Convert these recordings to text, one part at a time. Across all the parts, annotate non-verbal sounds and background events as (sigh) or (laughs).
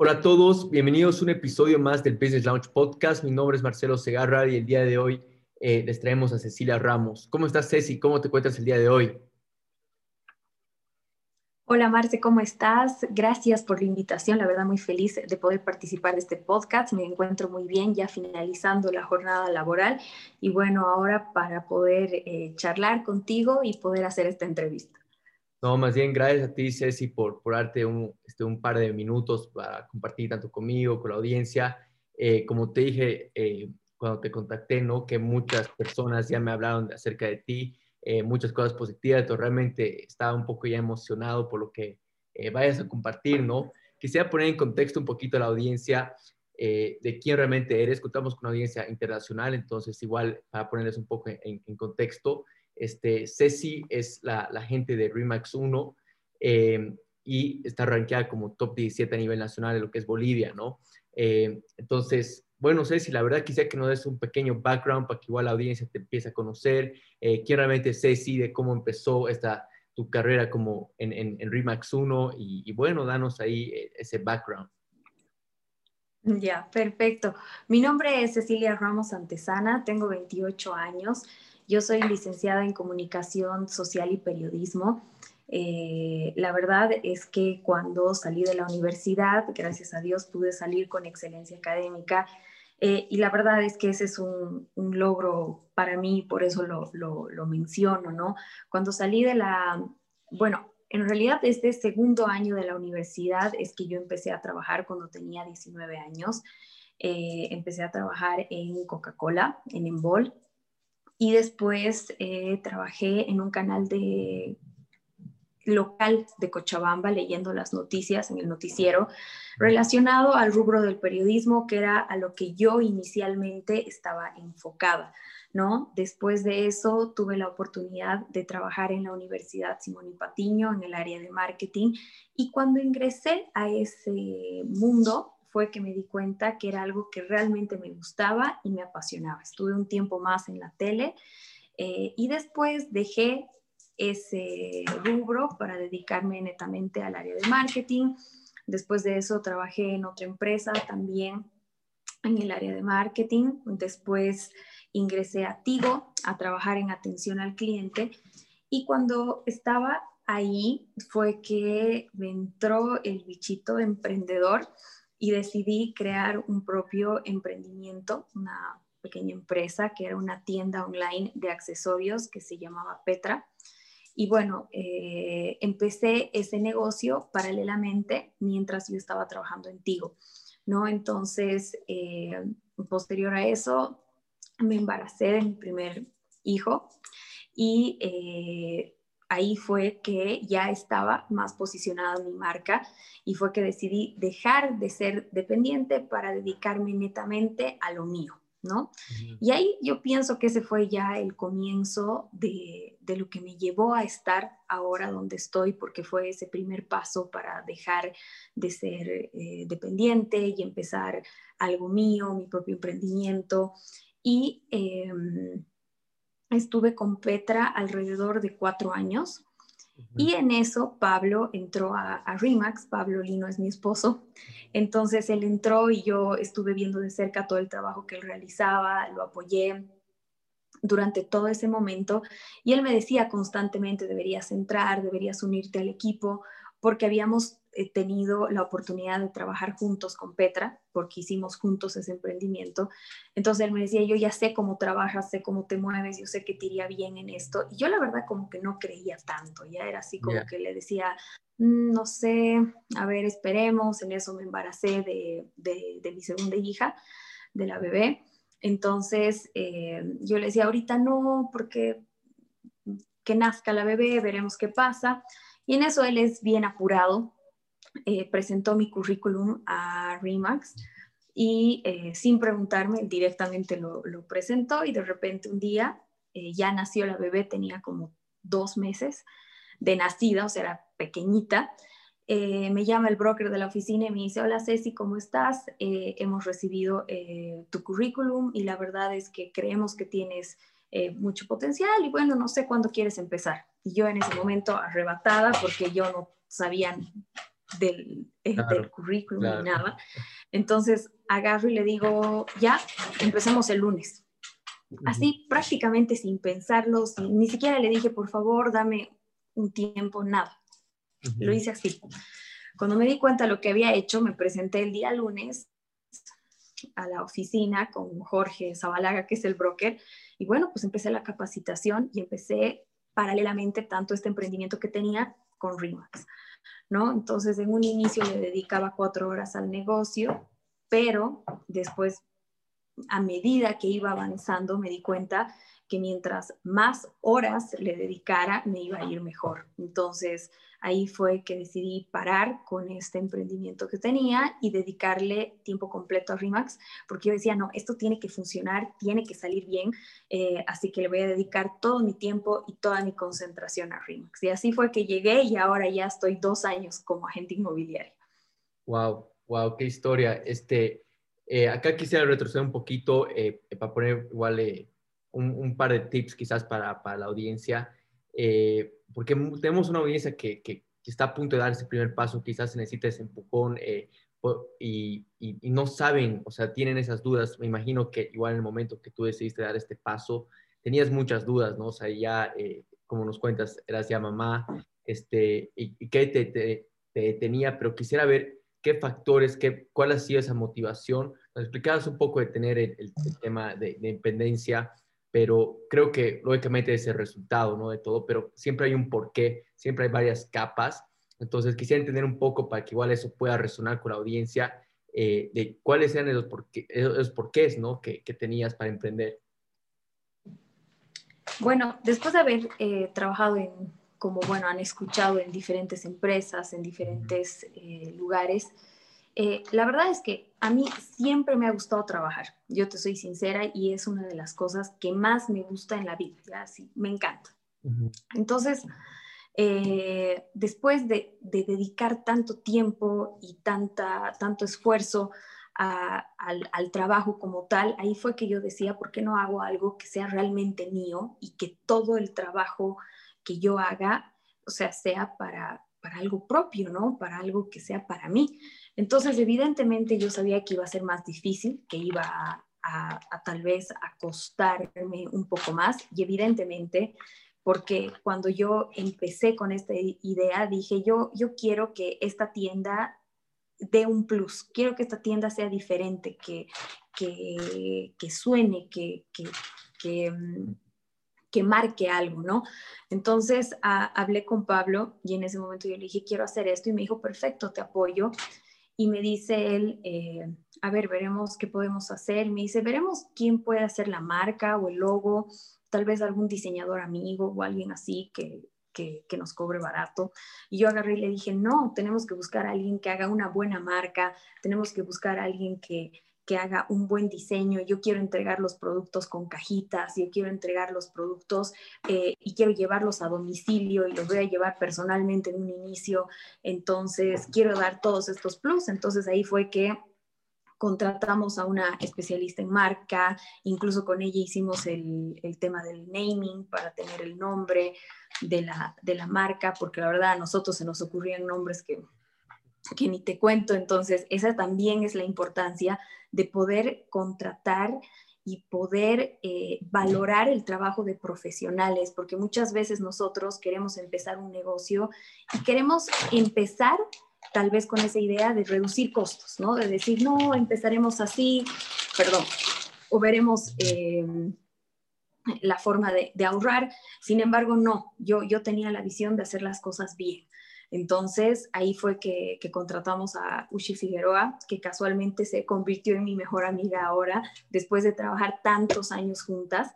Hola a todos, bienvenidos a un episodio más del Business Launch Podcast. Mi nombre es Marcelo Segarra y el día de hoy eh, les traemos a Cecilia Ramos. ¿Cómo estás, Ceci? ¿Cómo te encuentras el día de hoy? Hola Marce, ¿cómo estás? Gracias por la invitación, la verdad muy feliz de poder participar de este podcast. Me encuentro muy bien ya finalizando la jornada laboral y bueno, ahora para poder eh, charlar contigo y poder hacer esta entrevista. No, más bien gracias a ti, Ceci, por, por darte un, este, un par de minutos para compartir tanto conmigo, con la audiencia. Eh, como te dije eh, cuando te contacté, ¿no? Que muchas personas ya me hablaron acerca de ti, eh, muchas cosas positivas, entonces realmente estaba un poco ya emocionado por lo que vayas a compartir, ¿no? Quisiera poner en contexto un poquito a la audiencia de quién realmente eres. Contamos con una audiencia internacional, entonces igual para ponerles un poco en, en contexto, este, Ceci es la, gente de Remax 1 eh, y está rankeada como top 17 a nivel nacional en lo que es Bolivia, ¿no? Eh, entonces, bueno, Ceci, la verdad quisiera que nos des un pequeño background para que igual la audiencia te empiece a conocer eh, quién realmente Ceci, de cómo empezó esta, tu carrera como en, en, Remax 1 y, bueno, danos ahí ese background. Ya, perfecto. Mi nombre es Cecilia Ramos Antesana, tengo 28 años. Yo soy licenciada en comunicación social y periodismo. Eh, la verdad es que cuando salí de la universidad, gracias a Dios, pude salir con excelencia académica. Eh, y la verdad es que ese es un, logro para mí, por eso lo, menciono, ¿no? Cuando salí de la, bueno, en realidad este segundo año de la universidad es que yo empecé a trabajar cuando tenía 19 años. Eh, empecé a trabajar en Coca-Cola, en Embol, y después eh, trabajé en un canal de local de Cochabamba leyendo las noticias en el noticiero relacionado al rubro del periodismo que era a lo que yo inicialmente estaba enfocada, ¿no? Después de eso tuve la oportunidad de trabajar en la Universidad Simón y Patiño en el área de marketing y cuando ingresé a ese mundo fue que me di cuenta que era algo que realmente me gustaba y me apasionaba. Estuve un tiempo más en la tele eh, y después dejé ese rubro para dedicarme netamente al área de marketing. Después de eso trabajé en otra empresa también en el área de marketing. Después ingresé a Tigo a trabajar en atención al cliente y cuando estaba ahí fue que me entró el bichito emprendedor y decidí crear un propio emprendimiento, una pequeña empresa que era una tienda online de accesorios que se llamaba Petra. Y bueno, eh, empecé ese negocio paralelamente mientras yo estaba trabajando en Tigo, ¿no? Entonces, eh, posterior a eso, me embaracé de mi primer hijo y eh, ahí fue que ya estaba más posicionada mi marca y fue que decidí dejar de ser dependiente para dedicarme netamente a lo mío, ¿no? Y ahí yo pienso que ese fue ya el comienzo de, lo que me llevó a estar ahora donde estoy, porque fue ese primer paso para dejar de ser eh, dependiente y empezar algo mío, mi propio emprendimiento. Y em, estuve con Petra alrededor de cuatro años. Y en eso Pablo entró a, Remax, Pablo Lino es mi esposo, entonces él entró y yo estuve viendo de cerca todo el trabajo que él realizaba, lo apoyé durante todo ese momento. Y él me decía constantemente deberías entrar, deberías unirte al equipo, porque habíamos he tenido la oportunidad de trabajar juntos con Petra, porque hicimos juntos ese emprendimiento. Entonces él me decía, yo ya sé cómo trabajas, sé cómo te mueves, yo sé que te iría bien en esto. Y yo la verdad como que no creía tanto, ya era así como que le decía, mm, no sé, a ver, esperemos. En eso me embaracé de, de, mi segunda hija, de la bebé. Entonces eh, yo le decía, ahorita no, porque que nazca la bebé, veremos qué pasa. Y en eso él es bien apurado, eh, presentó mi currículum a Remax y eh, sin preguntarme directamente lo, presentó y de repente un día eh, ya nació la bebé, tenía como dos meses de nacida, o sea, era pequeñita. me llama el broker de la oficina y me dice, hola Ceci, ¿cómo estás? hemos recibido tu currículum y la verdad es que creemos que tienes mucho potencial y bueno, no sé cuándo quieres empezar. Y yo en ese momento arrebatada porque yo no sabía del, eh, del currículum ni nada. Entonces agarro y le digo, ya, empecemos el lunes. Así prácticamente sin pensarlo, ni siquiera le dije, por favor, dame un tiempo, nada. Lo hice así. Cuando me di cuenta de lo que había hecho, me presenté el día lunes a la oficina con Jorge Zabalaga, que es el broker, y bueno, pues empecé la capacitación y empecé paralelamente tanto este emprendimiento que tenía con RIMAX, ¿no? Entonces, en un inicio le dedicaba cuatro horas al negocio, pero después, a medida que iba avanzando, me di cuenta que mientras más horas le dedicara, me iba a ir mejor. Entonces, ahí fue que decidí parar con este emprendimiento que tenía y dedicarle tiempo completo a Remax, porque yo decía, no, esto tiene que funcionar, tiene que salir bien, eh, así que le voy a dedicar todo mi tiempo y toda mi concentración a Remax. Y así fue que llegué y ahora ya estoy dos años como agente inmobiliario. Wow, wow, qué historia. Este, eh, acá quisiera retroceder un poquito eh, para poner igual un, par de tips quizás para, para la audiencia, eh, porque tenemos una audiencia que, que, está a punto de dar ese primer paso, quizás necesita ese empujón eh, y, y, no saben, o sea, tienen esas dudas. Me imagino que igual en el momento que tú decidiste dar este paso, tenías muchas dudas, ¿no? O sea, ya, eh, como nos cuentas, eras ya mamá, este, y qué te, te, tenía, pero quisiera ver qué factores, qué, cuál ha sido esa motivación. Nos explicabas un poco de tener el, el, tema de, de, independencia, pero creo que lógicamente es el resultado, ¿no? De todo, pero siempre hay un porqué, siempre hay varias capas. Entonces quisiera entender un poco para que igual eso pueda resonar con la audiencia eh, de cuáles eran esos, porqué, esos porqués, ¿no? Que, que, tenías para emprender. Bueno, después de haber eh, trabajado en, como bueno, han escuchado en diferentes empresas, en diferentes eh, lugares, eh, la verdad es que a mí siempre me ha gustado trabajar, yo te soy sincera y es una de las cosas que más me gusta en la vida, ¿ya? Sí, me encanta. Entonces, eh, después de, dedicar tanto tiempo y tanta, tanto esfuerzo al, al, trabajo como tal, ahí fue que yo decía, ¿por qué no hago algo que sea realmente mío y que todo el trabajo que yo haga, o sea, sea para, para algo propio, ¿no? Para algo que sea para mí. Entonces, evidentemente yo sabía que iba a ser más difícil, que iba a, tal vez a costarme un poco más y evidentemente porque cuando yo empecé con esta idea dije yo, yo quiero que esta tienda dé un plus, quiero que esta tienda sea diferente, que, que, que suene, que, que, mm, que, marque algo, ¿no? Entonces hablé con Pablo y en ese momento yo le dije, quiero hacer esto y me dijo, perfecto, te apoyo y me dice él, eh, a ver, veremos qué podemos hacer. Me dice, veremos quién puede hacer la marca o el logo, tal vez algún diseñador amigo o alguien así que, que, que, nos cobre barato. Y yo agarré y le dije, no, tenemos que buscar a alguien que haga una buena marca, tenemos que buscar a alguien que, que haga un buen diseño, yo quiero entregar los productos con cajitas, yo quiero entregar los productos eh, y quiero llevarlos a domicilio y los voy a llevar personalmente en un inicio, entonces quiero dar todos estos plus, entonces ahí fue que contratamos a una especialista en marca, incluso con ella hicimos el, el tema del naming para tener el nombre de la, de la marca, porque la verdad a nosotros se nos ocurrían nombres que que ni te cuento. Entonces, esa también es la importancia de poder contratar y poder eh, valorar el trabajo de profesionales, porque muchas veces nosotros queremos empezar un negocio y queremos empezar tal vez con esa idea de reducir costos, ¿no? De decir, no, empezaremos así, perdón, o veremos eh, la forma de, de, ahorrar. Sin embargo, no, yo, yo tenía la visión de hacer las cosas bien. Entonces ahí fue que, contratamos a Ushi Figueroa, que casualmente se convirtió en mi mejor amiga ahora, después de trabajar tantos años juntas.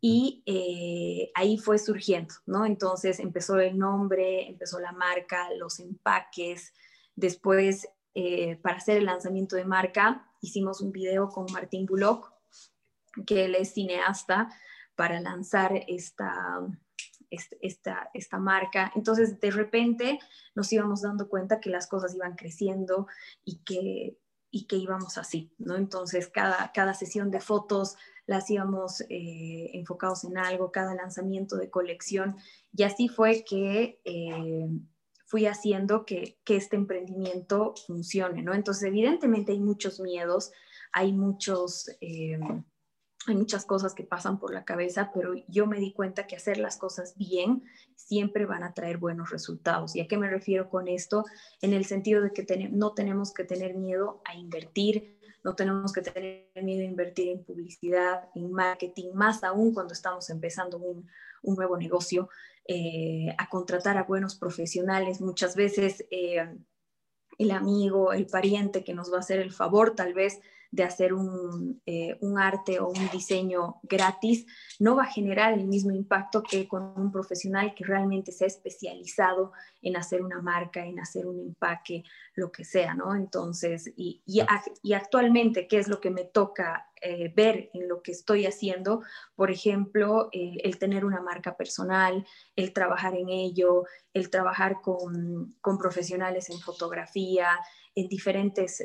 Y eh, ahí fue surgiendo, ¿no? Entonces empezó el nombre, empezó la marca, los empaques. Después, eh, para hacer el lanzamiento de marca, hicimos un video con Martín Bullock, que él es cineasta, para lanzar esta, esta, esta marca. Entonces, de repente nos íbamos dando cuenta que las cosas iban creciendo y que, y que íbamos así, ¿no? Entonces, cada, cada sesión de fotos las íbamos eh, enfocados en algo, cada lanzamiento de colección. Y así fue que eh, fui haciendo que, que este emprendimiento funcione, ¿no? Entonces, evidentemente hay muchos miedos, hay muchos... Eh, hay muchas cosas que pasan por la cabeza, pero yo me di cuenta que hacer las cosas bien siempre van a traer buenos resultados. ¿Y a qué me refiero con esto? En el sentido de que no tenemos que tener miedo a invertir, no tenemos que tener miedo a invertir en publicidad, en marketing, más aún cuando estamos empezando un, nuevo negocio, eh, a contratar a buenos profesionales. Muchas veces eh, el amigo, el pariente que nos va a hacer el favor tal vez de hacer eh, un, arte o un diseño gratis, no va a generar el mismo impacto que con un profesional que realmente se ha especializado en hacer una marca, en hacer un empaque, lo que sea, ¿no? Entonces, y, y, actualmente, ¿qué es lo que me toca eh, ver en lo que estoy haciendo? Por ejemplo, eh, el tener una marca personal, el trabajar en ello, el trabajar con, con profesionales en fotografía, en diferentes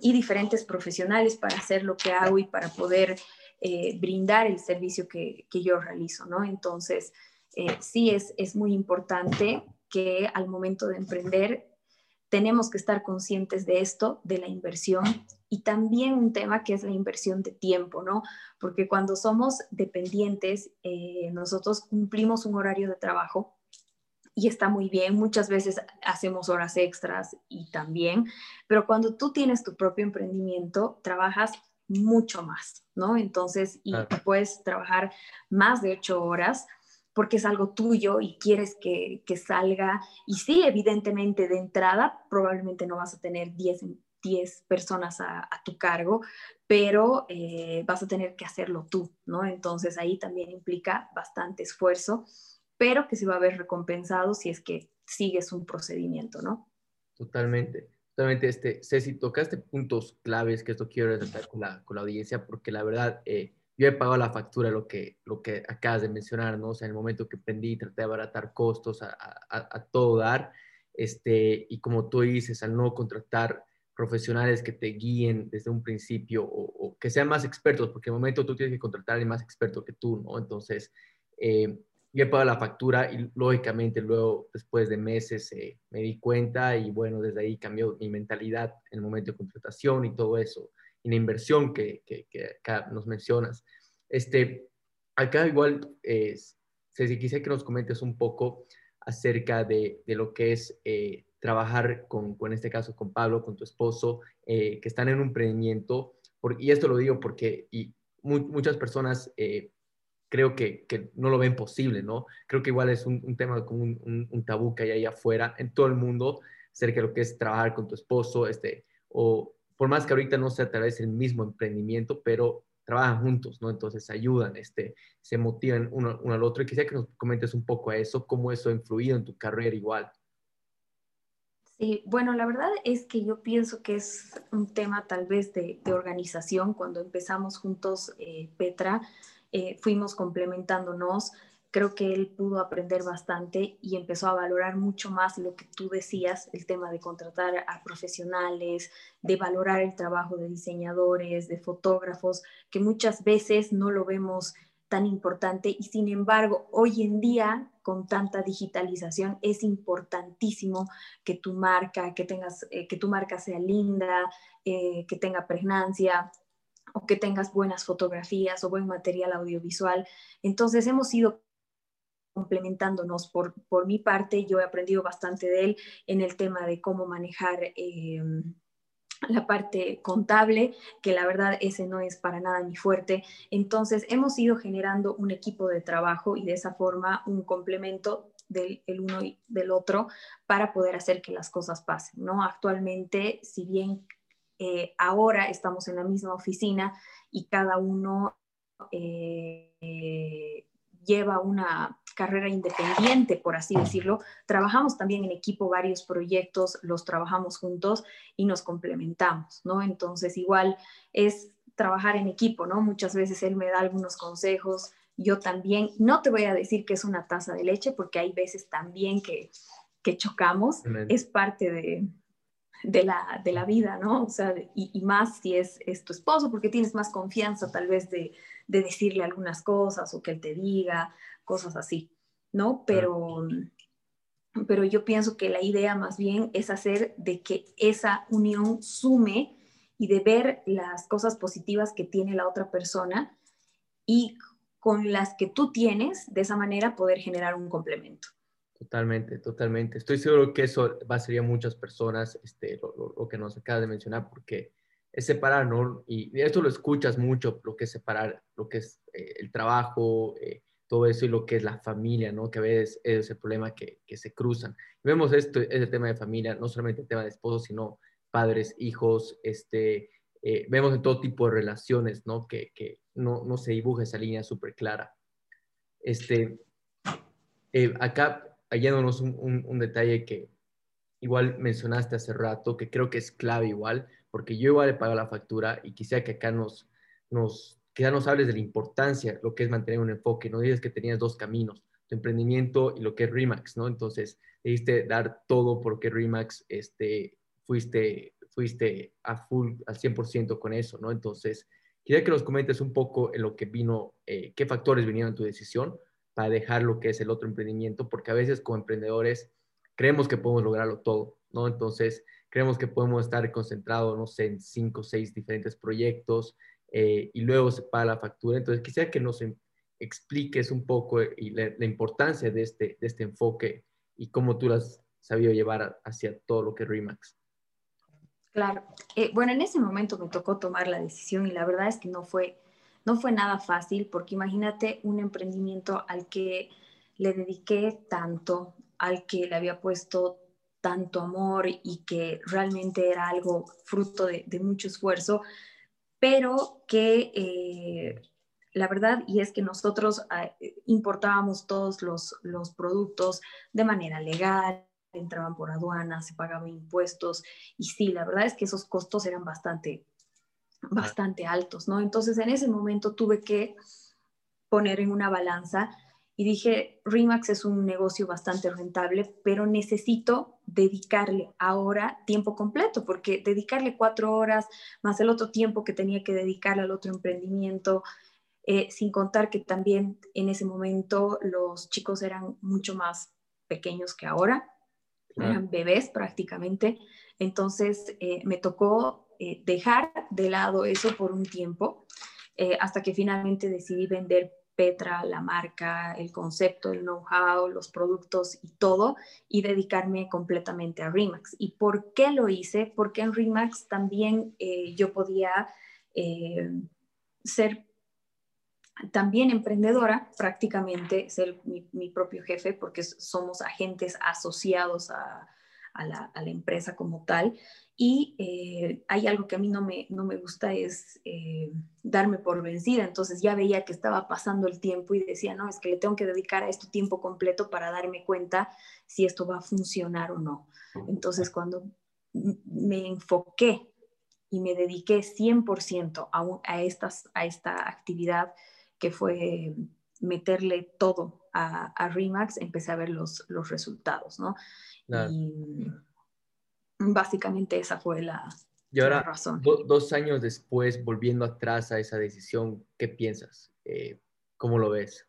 y diferentes profesionales para hacer lo que hago y para poder eh, brindar el servicio que, yo realizo, ¿no? Entonces, eh, sí es, es muy importante que al momento de emprender tenemos que estar conscientes de esto, de la inversión y también un tema que es la inversión de tiempo, ¿no? Porque cuando somos dependientes, eh, nosotros cumplimos un horario de trabajo y está muy bien, muchas veces hacemos horas extras y también, pero cuando tú tienes tu propio emprendimiento, trabajas mucho más, ¿no? Entonces, y puedes trabajar más de ocho horas porque es algo tuyo y quieres que, que salga. Y sí, evidentemente, de entrada, probablemente no vas a tener 10, 10 personas a, tu cargo, pero eh, vas a tener que hacerlo tú, ¿no? Entonces, ahí también implica bastante esfuerzo pero que se va a ver recompensado si es que sigues un procedimiento, ¿no? Totalmente. Totalmente, este, Ceci, tocaste puntos claves que esto quiero resaltar con la, con la audiencia, porque la verdad, eh, yo he pagado la factura, lo que, lo que acabas de mencionar, ¿no? O sea, en el momento que aprendí, traté de abaratar costos a, a, todo dar, este, y como tú dices, al no contratar profesionales que te guíen desde un principio o, o, que sean más expertos, porque en el momento tú tienes que contratar a alguien más experto que tú, ¿no? Entonces, eh, yo he pagado la factura y lógicamente luego, después de meses, eh, me di cuenta y bueno, desde ahí cambió mi mentalidad en el momento de contratación y todo eso, y la inversión que, que, acá nos mencionas. Este, acá igual, eh, Ceci, quisiera que nos comentes un poco acerca de, de lo que es eh, trabajar con, con, este caso, con Pablo, con tu esposo, eh, que están en un emprendimiento, y esto lo digo porque y muchas personas creo que, que, no lo ven posible, ¿no? Creo que igual es un, tema como un, un, tabú que hay ahí afuera, en todo el mundo, acerca de lo que es trabajar con tu esposo, este, o por más que ahorita no sea tal vez el mismo emprendimiento, pero trabajan juntos, ¿no? Entonces ayudan, este, se motivan uno, uno al otro. Y quisiera que nos comentes un poco a eso, cómo eso ha influido en tu carrera igual. Sí, bueno, la verdad es que yo pienso que es un tema tal vez de, de organización. Cuando empezamos juntos, eh, Petra, eh, fuimos complementándonos. Creo que él pudo aprender bastante y empezó a valorar mucho más lo que tú decías, el tema de contratar a profesionales, de valorar el trabajo de diseñadores, de fotógrafos, que muchas veces no lo vemos tan importante y sin embargo hoy en día con tanta digitalización es importantísimo que tu marca que tengas eh, que tu marca sea linda eh, que tenga pregnancia o que tengas buenas fotografías o buen material audiovisual. Entonces hemos ido complementándonos. Por, por mi parte, yo he aprendido bastante de él en el tema de cómo manejar em, la parte contable, que la verdad ese no es para nada mi fuerte. Entonces hemos ido generando un equipo de trabajo y de esa forma un complemento del uno y del otro para poder hacer que las cosas pasen, ¿no? Actualmente, si bien eh, ahora estamos en la misma oficina y cada uno eh, lleva una carrera independiente, por así decirlo. Trabajamos también en equipo varios proyectos, los trabajamos juntos y nos complementamos, ¿no? Entonces, igual es trabajar en equipo, ¿no? Muchas veces él me da algunos consejos, yo también, no te voy a decir que es una taza de leche, porque hay veces también que, que chocamos, es parte de, de la, de la vida, ¿no? O sea, y, más si es, es, tu esposo, porque tienes más confianza tal vez de, de, decirle algunas cosas o que él te diga, cosas así, ¿no? Pero, pero yo pienso que la idea más bien es hacer de que esa unión sume y de ver las cosas positivas que tiene la otra persona y con las que tú tienes, de esa manera poder generar un complemento. Totalmente, totalmente. Estoy seguro que eso va a ser a muchas personas, este, lo, que nos acaba de mencionar, porque es separar, ¿no? Y esto lo escuchas mucho, lo que es separar, lo que es eh, el trabajo, eh, todo eso y lo que es la familia, ¿no? Que a veces es el problema que, que se cruzan. vemos esto, ese tema de familia, no solamente el tema de esposo, sino padres, hijos, este, eh, vemos en todo tipo de relaciones, ¿no? Que, que no, no, se dibuja esa línea súper clara. Este, eh, acá, hallándonos un, un, detalle que igual mencionaste hace rato, que creo que es clave igual, porque yo igual he pagado la factura y quisiera que acá nos, nos, quizá nos hables de la importancia, lo que es mantener un enfoque, no dices que tenías dos caminos, tu emprendimiento y lo que es Remax, ¿no? Entonces, debiste dar todo porque Remax este, fuiste, fuiste a full, al 100% con eso, ¿no? Entonces, quería que nos comentes un poco en lo que vino, eh, qué factores vinieron en tu decisión para dejar lo que es el otro emprendimiento, porque a veces como emprendedores creemos que podemos lograrlo todo, ¿no? Entonces, creemos que podemos estar concentrados, no sé, en cinco o seis diferentes proyectos eh, y luego se paga la factura. Entonces, quisiera que nos em, expliques un poco y la, importancia de este, de este enfoque y cómo tú las has sabido llevar hacia todo lo que es Remax. Claro. Eh, bueno, en ese momento me tocó tomar la decisión y la verdad es que no fue, no fue nada fácil porque imagínate un emprendimiento al que le dediqué tanto, al que le había puesto tanto amor y que realmente era algo fruto de, mucho esfuerzo, pero que eh, la verdad, y es que nosotros ah, importábamos todos los, los productos de manera legal, entraban por aduana, se pagaban impuestos y sí, la verdad es que esos costos eran bastante, bastante altos, ¿no? Entonces en ese momento tuve que poner en una balanza y dije, Remax es un negocio bastante rentable, pero necesito dedicarle ahora tiempo completo, porque dedicarle cuatro horas más el otro tiempo que tenía que dedicarle al otro emprendimiento, eh, sin contar que también en ese momento los chicos eran mucho más pequeños que ahora, eran bebés prácticamente. Entonces eh, me tocó eh, dejar de lado eso por un tiempo eh, hasta que finalmente decidí vender Petra, la marca, el concepto, el know-how, los productos y todo, y dedicarme completamente a Remax. ¿Y por qué lo hice? Porque en Remax también yo podía ser también emprendedora, prácticamente ser mi, propio jefe, porque somos agentes asociados a, la, empresa como tal. Y eh, hay algo que a mí no me, no me gusta, es eh, darme por vencida. Entonces ya veía que estaba pasando el tiempo y decía, no, es que le tengo que dedicar a esto tiempo completo para darme cuenta si esto va a funcionar o no. Entonces cuando me enfoqué y me dediqué 100% a, a, estas, a esta actividad, que fue meterle todo a, a Remax, empecé a ver los, los resultados, ¿no? Y básicamente esa fue la, y ahora, razón. dos años después, volviendo atrás a esa decisión, ¿qué piensas? Eh, ¿Cómo lo ves?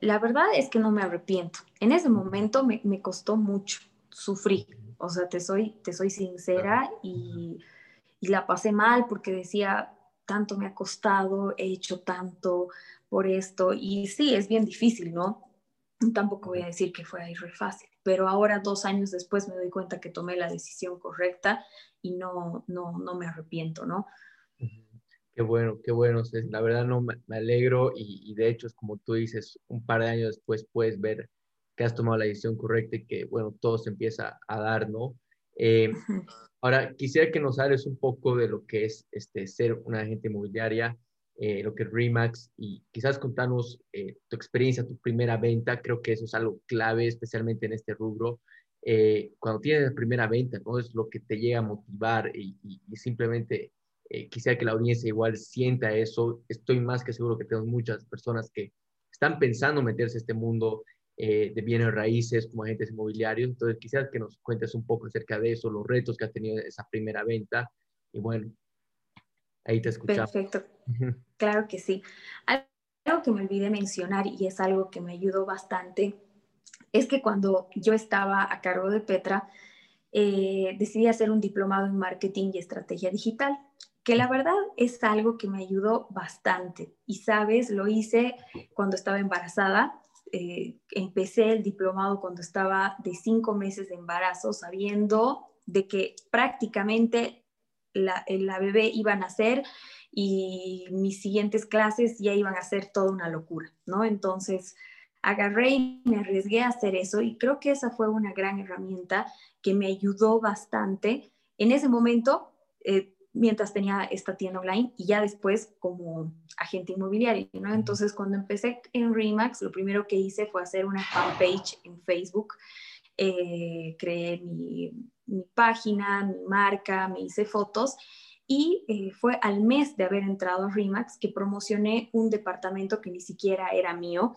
La verdad es que no me arrepiento. En ese momento me, me costó mucho, sufrí. O sea, te soy, te soy sincera y, y la pasé mal porque decía, tanto me ha costado, he hecho tanto por esto y sí, es bien difícil, ¿no? Tampoco voy a decir que fue ahí re fácil, pero ahora dos años después me doy cuenta que tomé la decisión correcta y no, no, no me arrepiento, ¿no? Qué bueno, qué bueno, la verdad no me, alegro y, de hecho es como tú dices, un par de años después puedes ver que has tomado la decisión correcta y que, bueno, todo se empieza a dar, ¿no? Eh, Ahora, quisiera que nos hables un poco de lo que es este, ser una agente inmobiliaria, eh, lo que es Remax, y quizás contarnos eh, tu experiencia, tu primera venta. Creo que eso es algo clave, especialmente en este rubro. Eh, cuando tienes la primera venta, ¿no? Es lo que te llega a motivar y, simplemente quisiera que la audiencia igual sienta eso. Estoy más que seguro que tenemos muchas personas que están pensando meterse a este mundo de bienes raíces como agentes inmobiliarios. Entonces, quizás que nos cuentes un poco acerca de eso, los retos que ha tenido esa primera venta. Y bueno, ahí te escuchamos. Perfecto. Claro que sí. Algo que me olvidé mencionar y es algo que me ayudó bastante es que cuando yo estaba a cargo de Petra, eh, decidí hacer un diplomado en marketing y estrategia digital, que la verdad es algo que me ayudó bastante. Y sabes, lo hice cuando estaba embarazada. Eh, empecé el diplomado cuando estaba de cinco meses de embarazo, sabiendo de que prácticamente la, la bebé iba a nacer y mis siguientes clases ya iban a ser toda una locura, ¿no? Entonces, agarré y me arriesgué a hacer eso y creo que esa fue una gran herramienta que me ayudó bastante en ese momento eh, mientras tenía esta tienda online y ya después como agente inmobiliario, ¿no? Entonces cuando empecé en Remax, lo primero que hice fue hacer una fanpage en Facebook, eh, creé mi, página, mi marca, me hice fotos y eh, fue al mes de haber entrado a Remax que promocioné un departamento que ni siquiera era mío,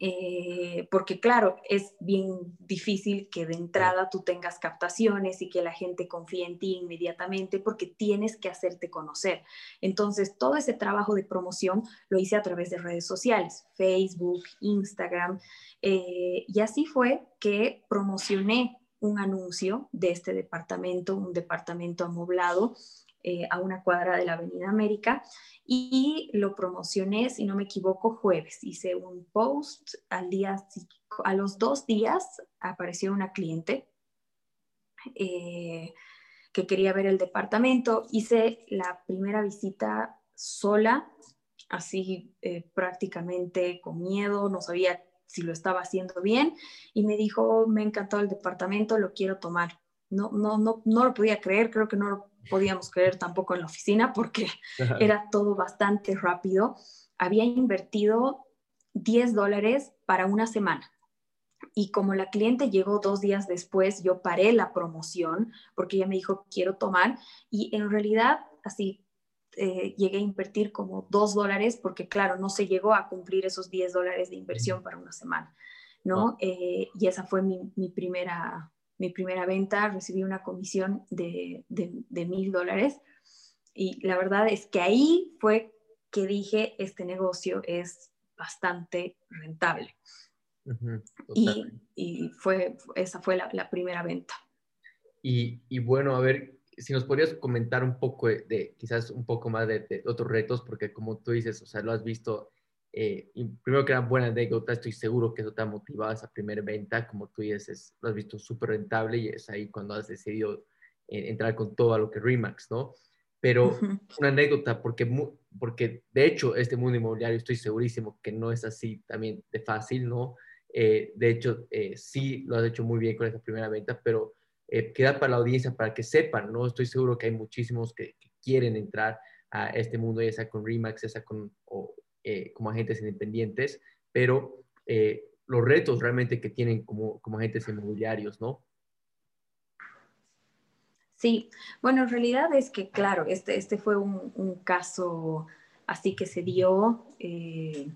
eh, porque claro, es bien difícil que de entrada tú tengas captaciones y que la gente confíe en ti inmediatamente porque tienes que hacerte conocer. Entonces, todo ese trabajo de promoción lo hice a través de redes sociales, Facebook, Instagram, eh, y así fue que promocioné un anuncio de este departamento, un departamento amoblado eh, a una cuadra de la Avenida América y lo promocioné, si no me equivoco, jueves. Hice un post al día, a los dos días apareció una cliente eh, que quería ver el departamento. Hice la primera visita sola, así eh, prácticamente con miedo, no sabía si lo estaba haciendo bien y me dijo, me encantó el departamento, lo quiero tomar. No, no, no, no lo podía creer, creo que no lo podíamos creer tampoco en la oficina porque (laughs) era todo bastante rápido. Había invertido 10 dólares para una semana. Y como la cliente llegó dos días después, yo paré la promoción porque ella me dijo, quiero tomar. Y en realidad, así, eh, llegué a invertir como 2 dólares porque, claro, no se llegó a cumplir esos 10 dólares de inversión para una semana, ¿no? Eh, y esa fue mi, mi primera mi primera venta recibí una comisión de mil dólares y la verdad es que ahí fue que dije, este negocio es bastante rentable. y, y, fue, esa fue la, la primera venta. Y, y, bueno, a ver, si nos podrías comentar un poco de, quizás un poco más de, de, otros retos, porque como tú dices, o sea, lo has visto eh, primero que era buena anécdota, estoy seguro que eso te ha motivado esa primera venta, como tú dices, lo has visto súper rentable y es ahí cuando has decidido eh, entrar con todo a lo que Remax, ¿no? Pero una anécdota, porque, porque de hecho este mundo inmobiliario estoy segurísimo que no es así también de fácil, ¿no? Eh, de hecho, sí lo has hecho muy bien con esa primera venta, pero queda para la audiencia para que sepan, ¿no? Estoy seguro que hay muchísimos que, quieren entrar a este mundo, ya sea con Remax, ya sea con, eh, como agentes independientes, pero eh, los retos realmente que tienen como, como agentes inmobiliarios, ¿no? Sí, bueno, en realidad es que, claro, este, este fue un, caso así que se dio, eh,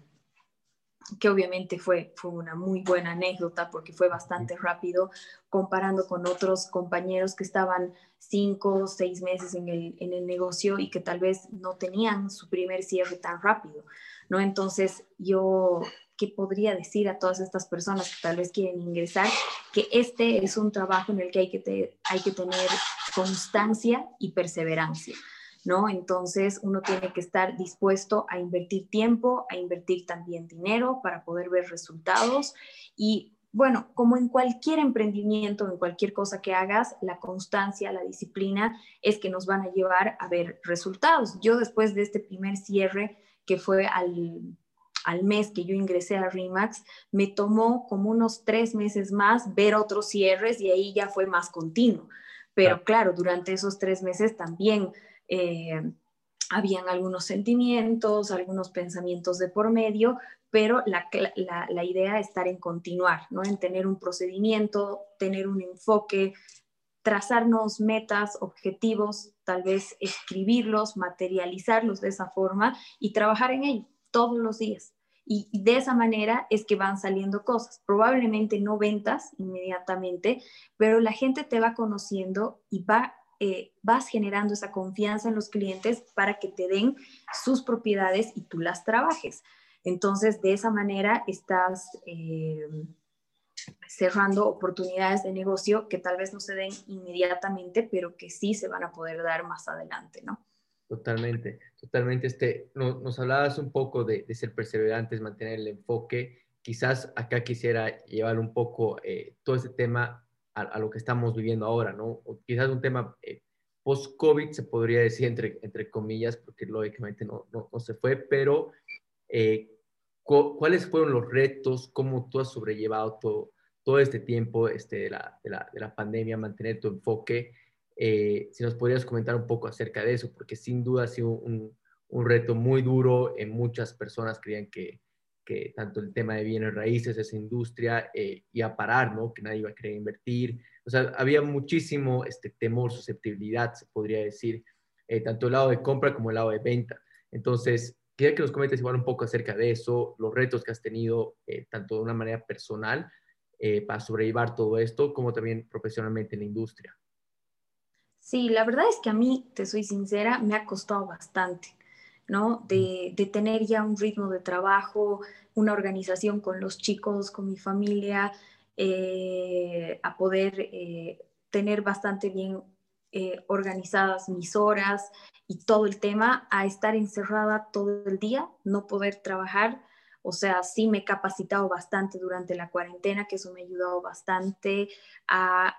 que obviamente fue, fue una muy buena anécdota porque fue bastante rápido comparando con otros compañeros que estaban cinco o seis meses en el, en el negocio y que tal vez no tenían su primer cierre tan rápido. ¿no? Entonces, yo, ¿qué podría decir a todas estas personas que tal vez quieren ingresar? Que este es un trabajo en el que hay que, hay que tener constancia y perseverancia. ¿No? Entonces uno tiene que estar dispuesto a invertir tiempo, a invertir también dinero para poder ver resultados y bueno, como en cualquier emprendimiento, en cualquier cosa que hagas, la constancia, la disciplina es que nos van a llevar a ver resultados. Yo después de este primer cierre que fue al, mes que yo ingresé a Remax, me tomó como unos tres meses más ver otros cierres y ahí ya fue más continuo. Pero claro, durante esos tres meses también eh, habían algunos sentimientos, algunos pensamientos de por medio, pero la, idea es estar en continuar, ¿no? en tener un procedimiento, tener un enfoque, trazarnos metas, objetivos, tal vez escribirlos, materializarlos de esa forma y trabajar en ello todos los días. Y de esa manera es que van saliendo cosas. Probablemente no ventas inmediatamente, pero la gente te va conociendo y va, eh, vas generando esa confianza en los clientes para que te den sus propiedades y tú las trabajes. Entonces, de esa manera estás... Eh, cerrando oportunidades de negocio que tal vez no se den inmediatamente, pero que sí se van a poder dar más adelante, ¿no? Totalmente, totalmente. Este, nos, hablabas un poco de, ser perseverantes, mantener el enfoque. Quizás acá quisiera llevar un poco eh, todo ese tema a, lo que estamos viviendo ahora, ¿no? O quizás un tema eh, post-COVID, se podría decir entre, entre comillas, porque lógicamente no, no, se fue, pero eh, ¿cuáles fueron los retos? ¿Cómo tú has sobrellevado todo, todo este tiempo este, de, la, de, la, de la pandemia, mantener tu enfoque? Eh, si nos podrías comentar un poco acerca de eso, porque sin duda ha sido un, un reto muy duro. En muchas personas creían que, que, tanto el tema de bienes raíces, esa industria, eh, iba a parar, ¿no? Que nadie iba a querer invertir. O sea, había muchísimo este, temor, susceptibilidad, se podría decir, eh, tanto el lado de compra como el lado de venta. Entonces, quería que nos comentes igual un poco acerca de eso, los retos que has tenido, tanto de una manera personal, para sobrellevar todo esto, como también profesionalmente en la industria. Sí, la verdad es que a mí, te soy sincera, me ha costado bastante, ¿no? De, tener ya un ritmo de trabajo, una organización con los chicos, con mi familia, eh, a poder eh, tener bastante bien eh, organizadas mis horas y todo el tema, a estar encerrada todo el día, no poder trabajar. O sea, sí me he capacitado bastante durante la cuarentena, que eso me ha ayudado bastante a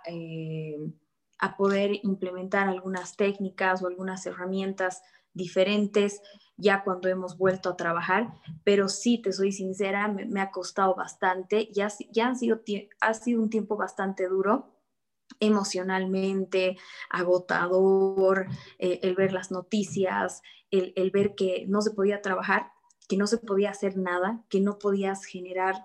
a poder implementar algunas técnicas o algunas herramientas diferentes ya cuando hemos vuelto a trabajar, pero sí, te soy sincera, me, ha costado bastante, ya, ya han sido, ha sido un tiempo bastante duro emocionalmente, agotador, eh, el ver las noticias, el, el ver que no se podía trabajar, que no se podía hacer nada, que no podías generar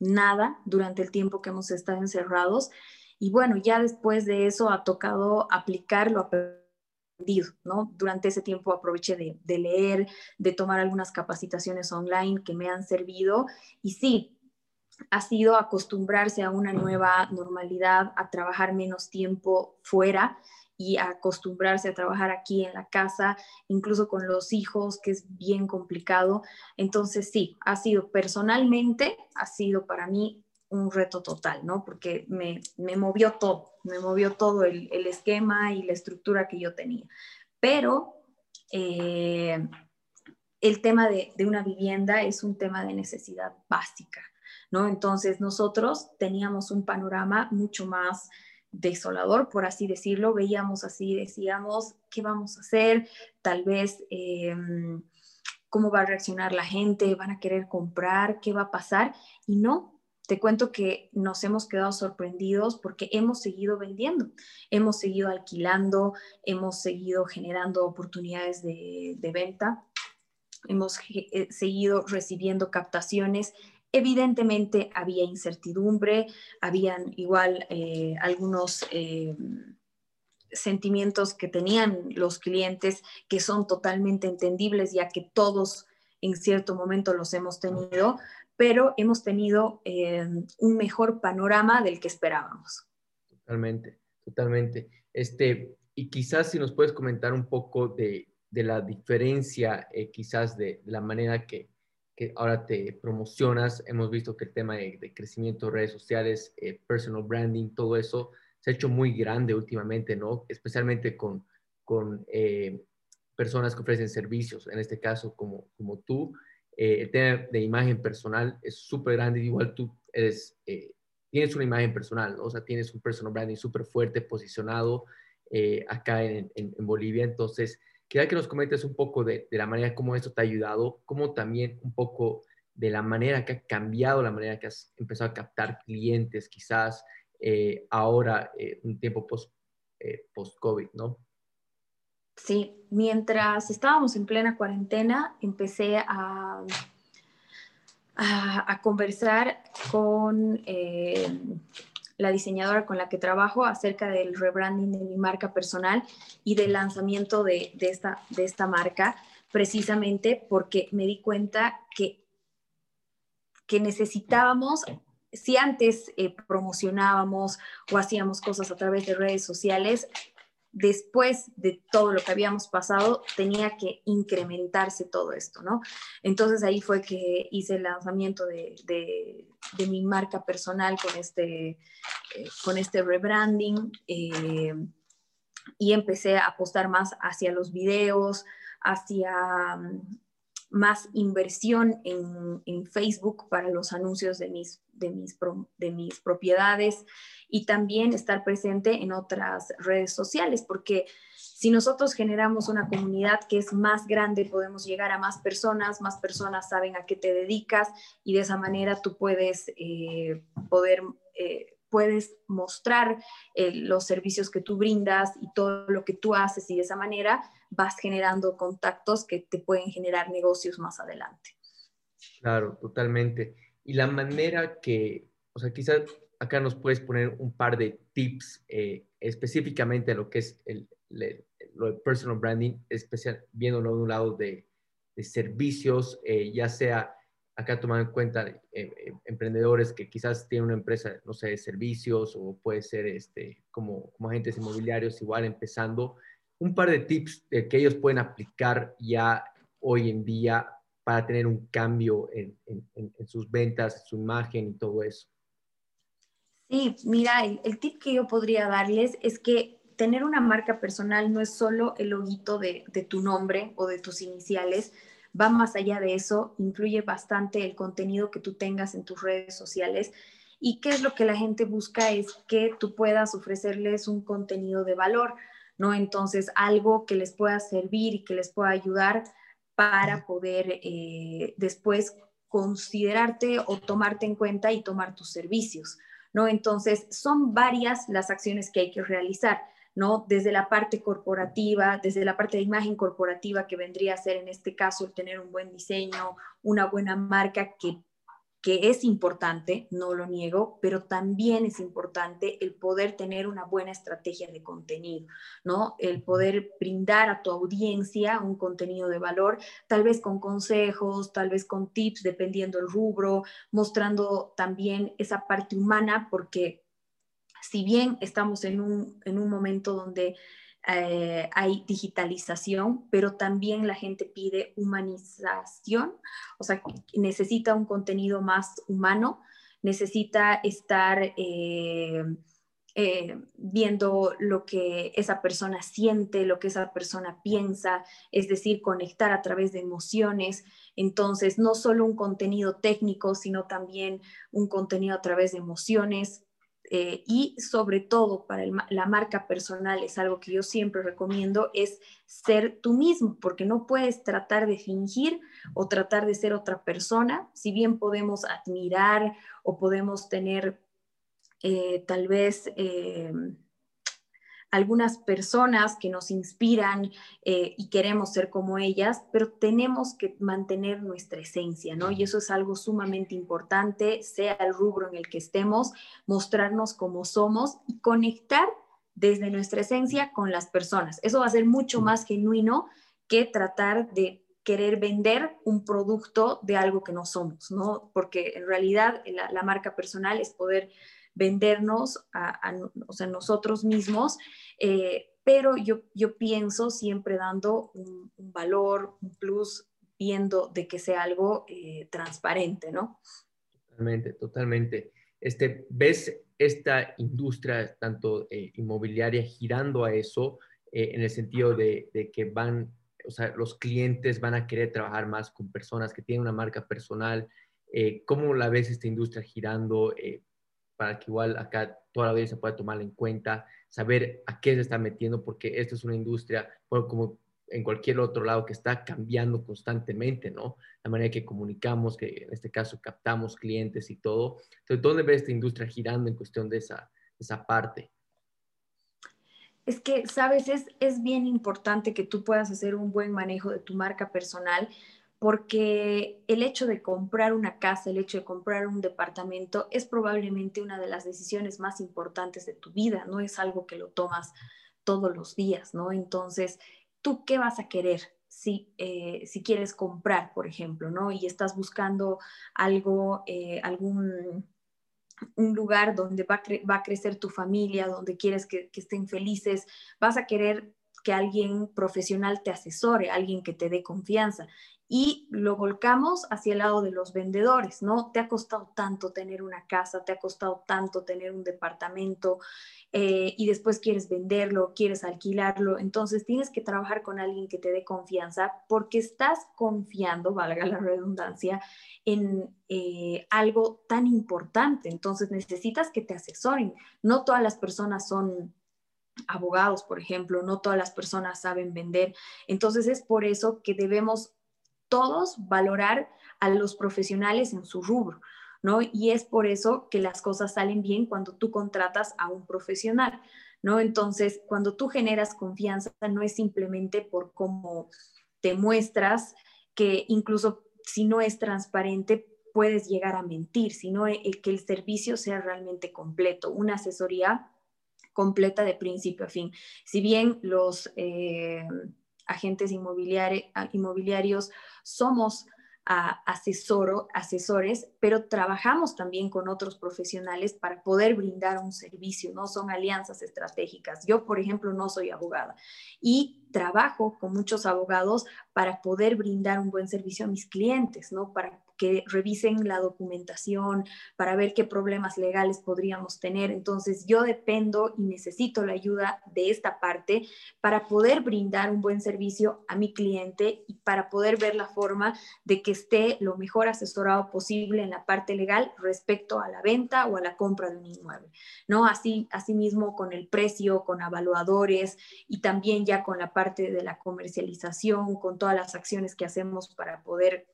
nada durante el tiempo que hemos estado encerrados. Y bueno, ya después de eso ha tocado aplicar lo Durante ese tiempo aproveché de, leer, de tomar algunas capacitaciones online que me han servido y sí, ha sido acostumbrarse a una nueva normalidad, a trabajar menos tiempo fuera y acostumbrarse a trabajar aquí en la casa, incluso con los hijos, que es bien complicado. Entonces sí, ha sido personalmente, ha sido para mí un reto total, ¿no? Porque me, movió todo, me movió todo el, esquema y la estructura que yo tenía. Pero eh, el tema de, una vivienda es un tema de necesidad básica, ¿no? Entonces nosotros teníamos un panorama mucho más desolador, por así decirlo, veíamos así, decíamos, ¿qué vamos a hacer? Tal vez... Em, cómo va a reaccionar la gente, van a querer comprar, qué va a pasar. Y no, te cuento que nos hemos quedado sorprendidos porque hemos seguido vendiendo, hemos seguido alquilando, hemos seguido generando oportunidades de, venta, hemos eh, seguido recibiendo captaciones. Evidentemente había incertidumbre, habían igual eh, algunos eh, sentimientos que tenían los clientes que son totalmente entendibles ya que todos en cierto momento los hemos tenido, pero hemos tenido eh, un mejor panorama del que esperábamos. Totalmente, totalmente. Este, y quizás si nos puedes comentar un poco de, de la diferencia, eh, quizás de, la manera que, que, ahora te promocionas. Hemos visto que el tema de, crecimiento de redes sociales, eh, personal branding, todo eso se ha hecho muy grande últimamente, ¿no? Especialmente con, con personas que ofrecen servicios, en este caso como, como tú. Eh, el tema de imagen personal es súper grande, igual tú eres, eh, tienes una imagen personal, o sea, tienes un personal branding súper fuerte, posicionado eh, acá en, Bolivia, entonces, quería que nos comentes un poco de, la manera como esto te ha ayudado, como también un poco de la manera que ha cambiado, la manera que has empezado a captar clientes, quizás ahora, un tiempo post-COVID, post ¿no? Sí, mientras estábamos en plena cuarentena, empecé a, a, conversar con eh, la diseñadora con la que trabajo acerca del rebranding de mi marca personal y del lanzamiento de, esta, de esta marca, precisamente porque me di cuenta que, que necesitábamos si antes eh, promocionábamos o hacíamos cosas a través de redes sociales, después de todo lo que habíamos pasado, tenía que incrementarse todo esto, ¿no? Entonces ahí fue que hice el lanzamiento de, mi marca personal con este, eh, este rebranding eh, y empecé a apostar más hacia los videos, hacia más inversión en, en, Facebook para los anuncios de mis, de, mis, de mis propiedades y también estar presente en otras redes sociales, porque si nosotros generamos una comunidad que es más grande, podemos llegar a más personas, más personas saben a qué te dedicas y de esa manera tú puedes eh, poder... Eh, puedes mostrar eh, los servicios que tú brindas y todo lo que tú haces y de esa manera vas generando contactos que te pueden generar negocios más adelante. Claro, totalmente. Y la manera que, o sea, quizás acá nos puedes poner un par de tips eh, específicamente a lo que es el, lo de personal branding, especial, viéndolo de un lado de, de servicios, eh, ya sea acá tomando en cuenta eh, emprendedores que quizás tienen una empresa, no sé, de servicios o puede ser este, como, como agentes inmobiliarios igual empezando, un par de tips que ellos pueden aplicar ya hoy en día para tener un cambio en, sus ventas, su imagen y todo eso. Sí, mira, el, tip que yo podría darles es que tener una marca personal no es solo el loguito de, de tu nombre o de tus iniciales, va más allá de eso, incluye bastante el contenido que tú tengas en tus redes sociales. Y qué es lo que la gente busca es que tú puedas ofrecerles un contenido de valor ¿no? Entonces, algo que les pueda servir y que les pueda ayudar para poder eh, después considerarte o tomarte en cuenta y tomar tus servicios, ¿no? Entonces, son varias las acciones que hay que realizar, ¿no? Desde la parte corporativa, desde la parte de imagen corporativa que vendría a ser en este caso el tener un buen diseño, una buena marca que que es importante, no lo niego, pero también es importante el poder tener una buena estrategia de contenido, ¿no? El poder brindar a tu audiencia un contenido de valor, tal vez con consejos, tal vez con tips, dependiendo el rubro, mostrando también esa parte humana, porque si bien estamos en un, en un momento donde eh, hay digitalización, pero también la gente pide humanización, o sea, necesita un contenido más humano, necesita estar eh, eh, viendo lo que esa persona siente, lo que esa persona piensa, es decir, conectar a través de emociones. Entonces, no solo un contenido técnico, sino también un contenido a través de emociones, eh, y sobre todo para la marca personal es algo que yo siempre recomiendo, es ser tú mismo, porque no puedes tratar de fingir o tratar de ser otra persona, si bien podemos admirar o podemos tener eh, tal vez... Eh, algunas personas que nos inspiran eh, y queremos ser como ellas, pero tenemos que mantener nuestra esencia, ¿no? Y eso es algo sumamente importante, sea el rubro en el que estemos, mostrarnos como somos y conectar desde nuestra esencia con las personas. Eso va a ser mucho más genuino que tratar de querer vender un producto de algo que no somos, ¿no? Porque en realidad la, la marca personal es poder vendernos a, o sea, nosotros mismos, eh, pero yo, yo pienso siempre dando un, valor, un plus, viendo de que sea algo eh, transparente, ¿no? Totalmente, totalmente. Este, ¿Ves esta industria, tanto eh, inmobiliaria, girando a eso, en el sentido de, que van, o sea, los clientes van a querer trabajar más con personas que tienen una marca personal? ¿Cómo la ves esta industria girando? Para que igual acá toda la audiencia pueda tomarla en cuenta, saber a qué se está metiendo, porque esto es una industria, bueno, como en cualquier otro lado que está cambiando constantemente, ¿no? La manera que comunicamos, que en este caso captamos clientes y todo. Entonces, ¿dónde ves esta industria girando en cuestión de esa, esa parte? Es que, sabes, es, es bien importante que tú puedas hacer un buen manejo de tu marca personal, porque el hecho de comprar una casa, el hecho de comprar un departamento es probablemente una de las decisiones más importantes de tu vida, no es algo que lo tomas todos los días, ¿no? Entonces, ¿tú qué vas a querer? Si, eh, si quieres comprar, por ejemplo, ¿no? Y estás buscando algo, eh, algún un lugar donde va a, crecer tu familia, donde quieres que, que estén felices, vas a querer que alguien profesional te asesore, alguien que te dé confianza y lo volcamos hacia el lado de los vendedores, ¿no? Te ha costado tanto tener una casa, te ha costado tanto tener un departamento eh, y después quieres venderlo, quieres alquilarlo, entonces tienes que trabajar con alguien que te dé confianza porque estás confiando, valga la redundancia, en eh, algo tan importante, entonces necesitas que te asesoren. No todas las personas son abogados, por ejemplo, no todas las personas saben vender. Entonces es por eso que debemos todos valorar a los profesionales en su rubro, ¿no? Y es por eso que las cosas salen bien cuando tú contratas a un profesional, ¿no? Entonces, cuando tú generas confianza, no es simplemente por cómo te muestras, que incluso si no es transparente, puedes llegar a mentir, sino el que el servicio sea realmente completo, una asesoría completa de principio a fin. Si bien los... Eh, agentes inmobiliarios somos asesoro, asesores, pero trabajamos también con otros profesionales para poder brindar un servicio, ¿no? Son alianzas estratégicas. Yo, por ejemplo, no soy abogada y trabajo con muchos abogados para poder brindar un buen servicio a mis clientes, ¿no? Para que revisen la documentación para ver qué problemas legales podríamos tener. Entonces, yo dependo y necesito la ayuda de esta parte para poder brindar un buen servicio a mi cliente y para poder ver la forma de que esté lo mejor asesorado posible en la parte legal respecto a la venta o a la compra de un inmueble. ¿no? Así, mismo con el precio, con evaluadores y también ya con la parte de la comercialización, con todas las acciones que hacemos para poder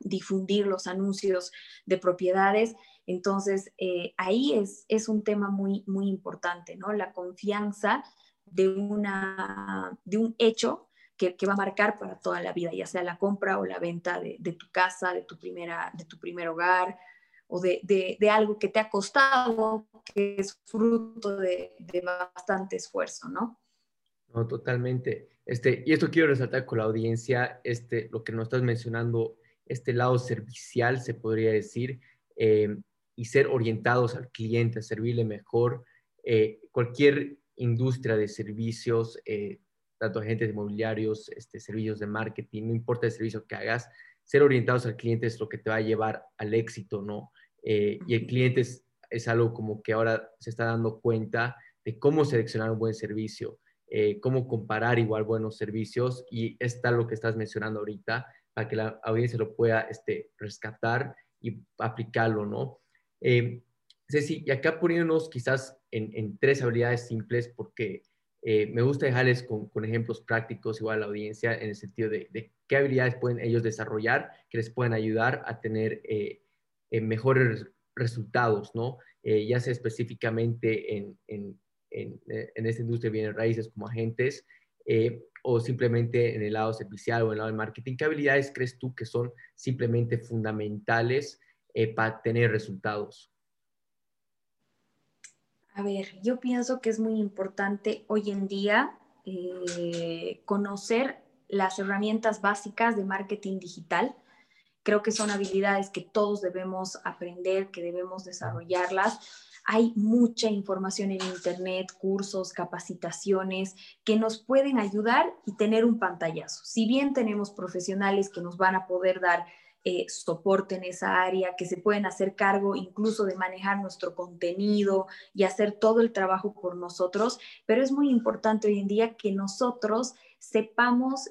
difundir los anuncios de propiedades. Entonces, eh, ahí es, es un tema muy, muy importante, ¿no? La confianza de, una, de un hecho que, va a marcar para toda la vida, ya sea la compra o la venta de, tu casa, de tu, primera, de tu primer hogar o de, de, algo que te ha costado, que es fruto de, bastante esfuerzo, ¿no? No, totalmente. Este, y esto quiero resaltar con la audiencia, este, lo que nos estás mencionando este lado servicial, se podría decir, eh, y ser orientados al cliente, a servirle mejor. Eh, cualquier industria de servicios, eh, tanto agentes inmobiliarios, este, servicios de marketing, no importa el servicio que hagas, ser orientados al cliente es lo que te va a llevar al éxito, ¿no? y el cliente es, es, algo como que ahora se está dando cuenta de cómo seleccionar un buen servicio, cómo comparar igual buenos servicios y está lo que estás mencionando ahorita, para que la audiencia lo pueda este, rescatar y aplicarlo, ¿no? Eh, y acá poniéndonos quizás en, tres habilidades simples, porque eh, me gusta dejarles con, ejemplos prácticos igual a la audiencia en el sentido de, qué habilidades pueden ellos desarrollar que les pueden ayudar a tener eh, mejores resultados, ¿no? ya sea específicamente en, en, en, en, esta industria de bienes raíces como agentes, eh, o simplemente en el lado servicial o en el lado de marketing? ¿Qué habilidades crees tú que son simplemente fundamentales eh, para tener resultados? A ver, yo pienso que es muy importante hoy en día eh, conocer las herramientas básicas de marketing digital. Creo que son habilidades que todos debemos aprender, que debemos desarrollarlas hay mucha información en Internet, cursos, capacitaciones que nos pueden ayudar y tener un pantallazo. Si bien tenemos profesionales que nos van a poder dar eh, soporte en esa área, que se pueden hacer cargo incluso de manejar nuestro contenido y hacer todo el trabajo por nosotros, pero es muy importante hoy en día que nosotros sepamos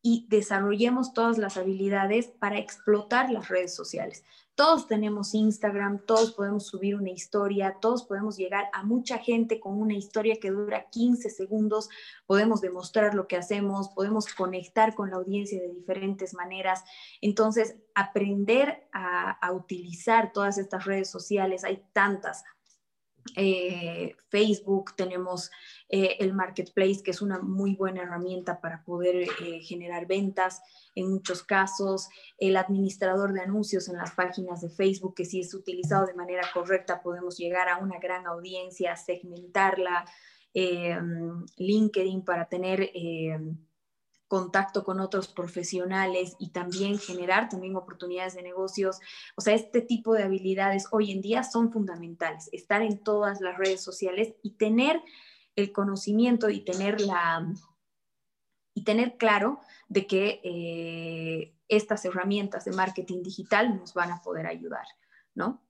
y desarrollemos todas las habilidades para explotar las redes sociales. Todos tenemos Instagram, todos podemos subir una historia, todos podemos llegar a mucha gente con una historia que dura 15 segundos, podemos demostrar lo que hacemos, podemos conectar con la audiencia de diferentes maneras. Entonces, aprender a, utilizar todas estas redes sociales, hay tantas, eh, Facebook, tenemos eh, el Marketplace, que es una muy buena herramienta para poder eh, generar ventas en muchos casos, el administrador de anuncios en las páginas de Facebook, que si es utilizado de manera correcta podemos llegar a una gran audiencia, segmentarla, LinkedIn para tener contacto con otros profesionales y también generar también oportunidades de negocios. O sea, este tipo de habilidades hoy en día son fundamentales. Estar en todas las redes sociales y tener el conocimiento y tener la y tener claro de que eh, estas herramientas de marketing digital nos van a poder ayudar, ¿no?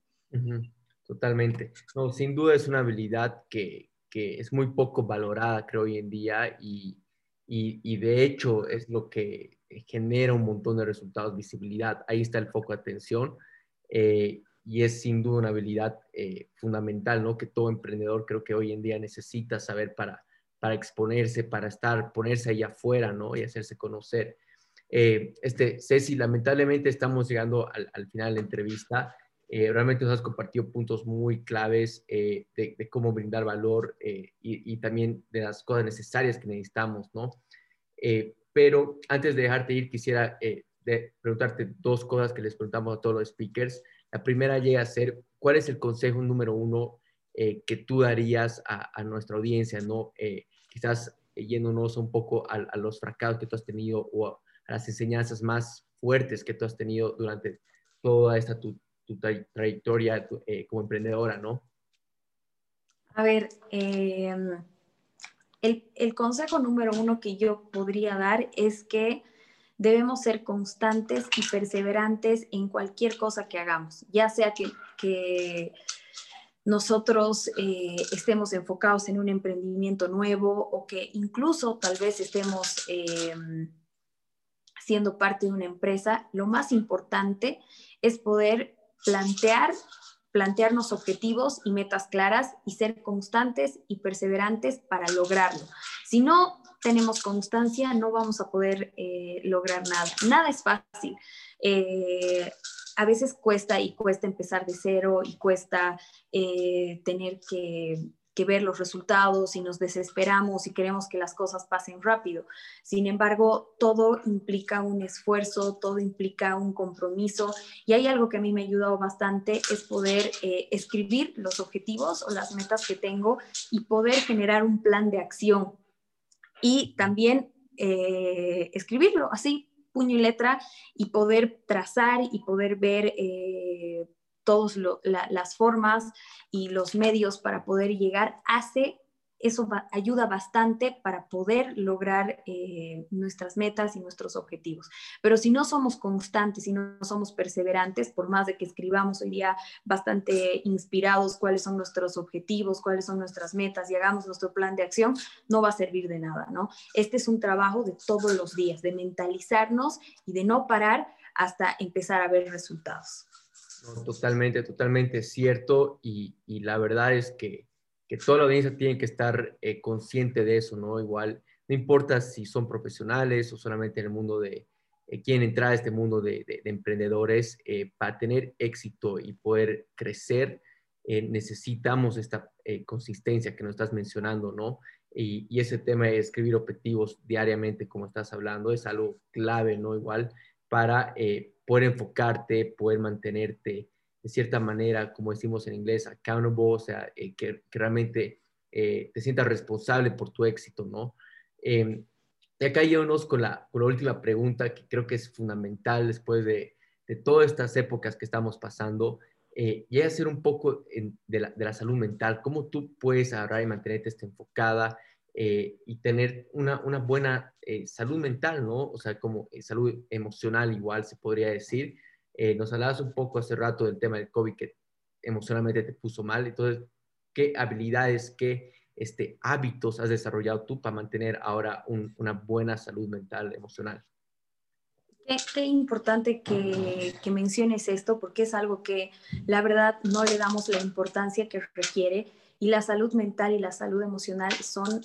Totalmente. No, sin duda es una habilidad que, que es muy poco valorada, creo, hoy en día y, y, de hecho es lo que genera un montón de resultados, visibilidad. Ahí está el foco de atención eh, y es sin duda una habilidad eh, fundamental, ¿no? Que todo emprendedor creo que hoy en día necesita saber para, para exponerse, para estar, ponerse allá afuera, ¿no? Y hacerse conocer. Eh, este, Ceci, lamentablemente estamos llegando al, al final de la entrevista. Eh, realmente nos has compartido puntos muy claves eh, de, cómo brindar valor eh, y, también de las cosas necesarias que necesitamos, ¿no? pero antes de dejarte ir, quisiera de preguntarte dos cosas que les preguntamos a todos los speakers. La primera llega a ser, ¿cuál es el consejo número uno que tú darías a, nuestra audiencia, ¿no? quizás yéndonos un poco a, a, los fracasos que tú has tenido o a, las enseñanzas más fuertes que tú has tenido durante toda esta tu, tu trayectoria eh, como emprendedora, ¿no? A ver, em, el, consejo número uno que yo podría dar es que debemos ser constantes y perseverantes en cualquier cosa que hagamos, ya sea que, nosotros eh, estemos enfocados en un emprendimiento nuevo o que incluso tal vez estemos em, siendo parte de una empresa, lo más importante es poder plantear, plantearnos objetivos y metas claras y ser constantes y perseverantes para lograrlo. Si no tenemos constancia, no vamos a poder eh, lograr nada. Nada es fácil. Eh, a veces cuesta y cuesta empezar de cero y cuesta eh, tener que ver los resultados y nos desesperamos y queremos que las cosas pasen rápido. Sin embargo, todo implica un esfuerzo, todo implica un compromiso y hay algo que a mí me ha ayudado bastante es poder eh, escribir los objetivos o las metas que tengo y poder generar un plan de acción y también eh, escribirlo así puño y letra y poder trazar y poder ver eh, todas las formas y los medios para poder llegar, hace, eso ayuda bastante para poder lograr eh, nuestras metas y nuestros objetivos. Pero si no somos constantes, si no somos perseverantes, por más de que escribamos hoy día bastante inspirados cuáles son nuestros objetivos, cuáles son nuestras metas y hagamos nuestro plan de acción, no va a servir de nada, ¿no? Este es un trabajo de todos los días, de mentalizarnos y de no parar hasta empezar a ver resultados totalmente, totalmente cierto y, la verdad es que, toda la audiencia tiene que estar eh, consciente de eso, ¿no? Igual, no importa si son profesionales o solamente en el mundo de, eh, quieren entrar a este mundo de, emprendedores, eh, para tener éxito y poder crecer, necesitamos esta consistencia que nos estás mencionando, ¿no? Y, y, ese tema de escribir objetivos diariamente, como estás hablando, es algo clave, ¿no? Igual para poder enfocarte, poder mantenerte de cierta manera, como decimos en inglés, accountable, o sea, eh, que, realmente eh, te sientas responsable por tu éxito, ¿no? Eh, y acá yéndonos con la, con la última pregunta, que creo que es fundamental después de, de todas estas épocas que estamos pasando, eh, y a ser un poco de, la, de, la, salud mental, cómo tú puedes agarrar y mantenerte enfocada eh, y tener una, una buena eh, salud mental, ¿no? O sea, como eh, salud emocional igual se podría decir. nos hablabas un poco hace rato del tema del COVID que emocionalmente te puso mal. Entonces, ¿qué habilidades, qué este, hábitos has desarrollado tú para mantener ahora una buena salud mental, emocional? Qué, qué importante que, que, menciones esto porque es algo que la verdad no le damos la importancia que requiere y la salud mental y la salud emocional son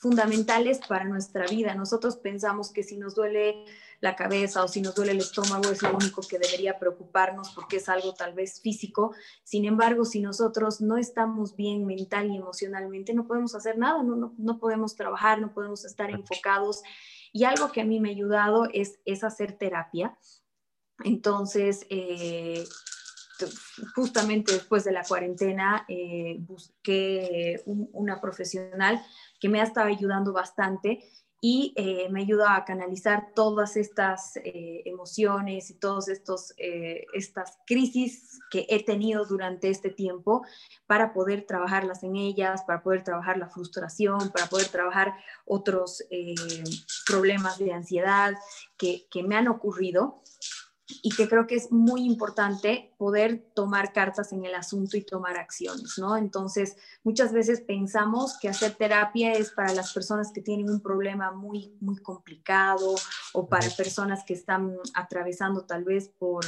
fundamentales para nuestra vida. Nosotros pensamos que si nos duele la cabeza o si nos duele el estómago es lo único que debería preocuparnos porque es algo tal vez físico. Sin embargo, si nosotros no estamos bien mental y emocionalmente, no podemos hacer nada, no, no, podemos trabajar, no podemos estar enfocados. Y algo que a mí me ha ayudado es, es hacer terapia. Entonces, eh, justamente después de la cuarentena eh, busqué una profesional que me ha estado ayudando bastante y eh, me ayuda a canalizar todas estas eh, emociones y todas eh, estas crisis que he tenido durante este tiempo para poder trabajarlas en ellas, para poder trabajar la frustración, para poder trabajar otros problemas de ansiedad que, que me han ocurrido y que creo que es muy importante poder tomar cartas en el asunto y tomar acciones, ¿no? Entonces, muchas veces pensamos que hacer terapia es para las personas que tienen un problema muy, muy complicado o para personas que están atravesando tal vez por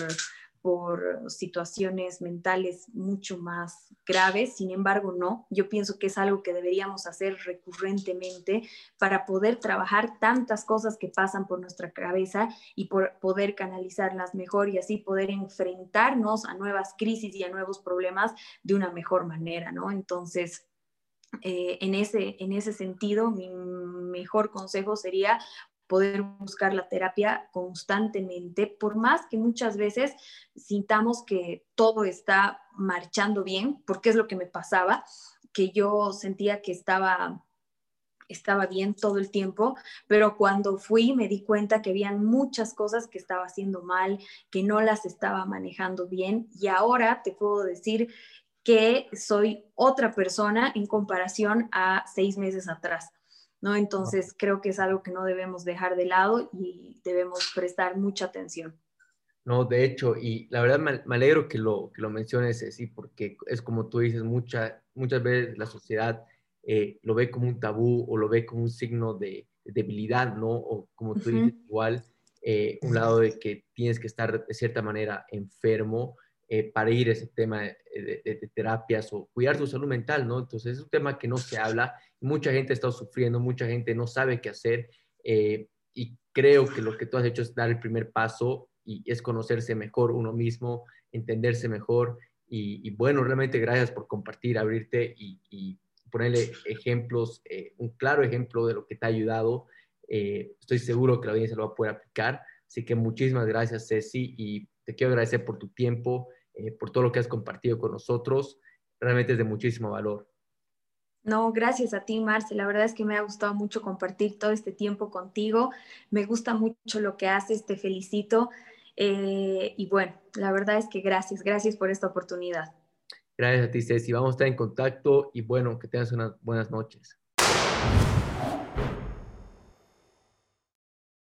por situaciones mentales mucho más graves. Sin embargo, no, yo pienso que es algo que deberíamos hacer recurrentemente para poder trabajar tantas cosas que pasan por nuestra cabeza y por poder canalizarlas mejor y así poder enfrentarnos a nuevas crisis y a nuevos problemas de una mejor manera, ¿no? Entonces, eh, en, ese, en ese sentido, mi mejor consejo sería poder buscar la terapia constantemente, por más que muchas veces sintamos que todo está marchando bien, porque es lo que me pasaba, que yo sentía que estaba estaba bien todo el tiempo, pero cuando fui me di cuenta que habían muchas cosas que estaba haciendo mal, que no las estaba manejando bien y ahora te puedo decir que soy otra persona en comparación a seis meses atrás. ¿No? Entonces creo que es algo que no debemos dejar de lado y debemos prestar mucha atención. No, de hecho, y la verdad me, alegro que lo, que lo menciones, sí, porque es como tú dices, mucha, muchas veces la sociedad eh, lo ve como un tabú o lo ve como un signo de, debilidad, ¿no? O como tú dices, igual, eh, un lado de que tienes que estar de cierta manera enfermo eh, para ir a ese tema de, de, terapias o cuidar tu salud mental, ¿no? Entonces es un tema que no se habla mucha gente está sufriendo, mucha gente no sabe qué hacer eh, y creo que lo que tú has hecho es dar el primer paso y es conocerse mejor uno mismo, entenderse mejor y, bueno, realmente gracias por compartir, abrirte y, ponerle ejemplos, eh, un claro ejemplo de lo que te ha ayudado. Estoy seguro que la audiencia lo va a poder aplicar. Así que muchísimas gracias, Ceci, y te quiero agradecer por tu tiempo, por todo lo que has compartido con nosotros. Realmente es de muchísimo valor. No, gracias a ti, Marce. La verdad es que me ha gustado mucho compartir todo este tiempo contigo. Me gusta mucho lo que haces, te felicito. Eh, y bueno, la verdad es que gracias, gracias por esta oportunidad. Gracias a ti, Ceci. Vamos a estar en contacto y bueno, que tengas unas buenas noches.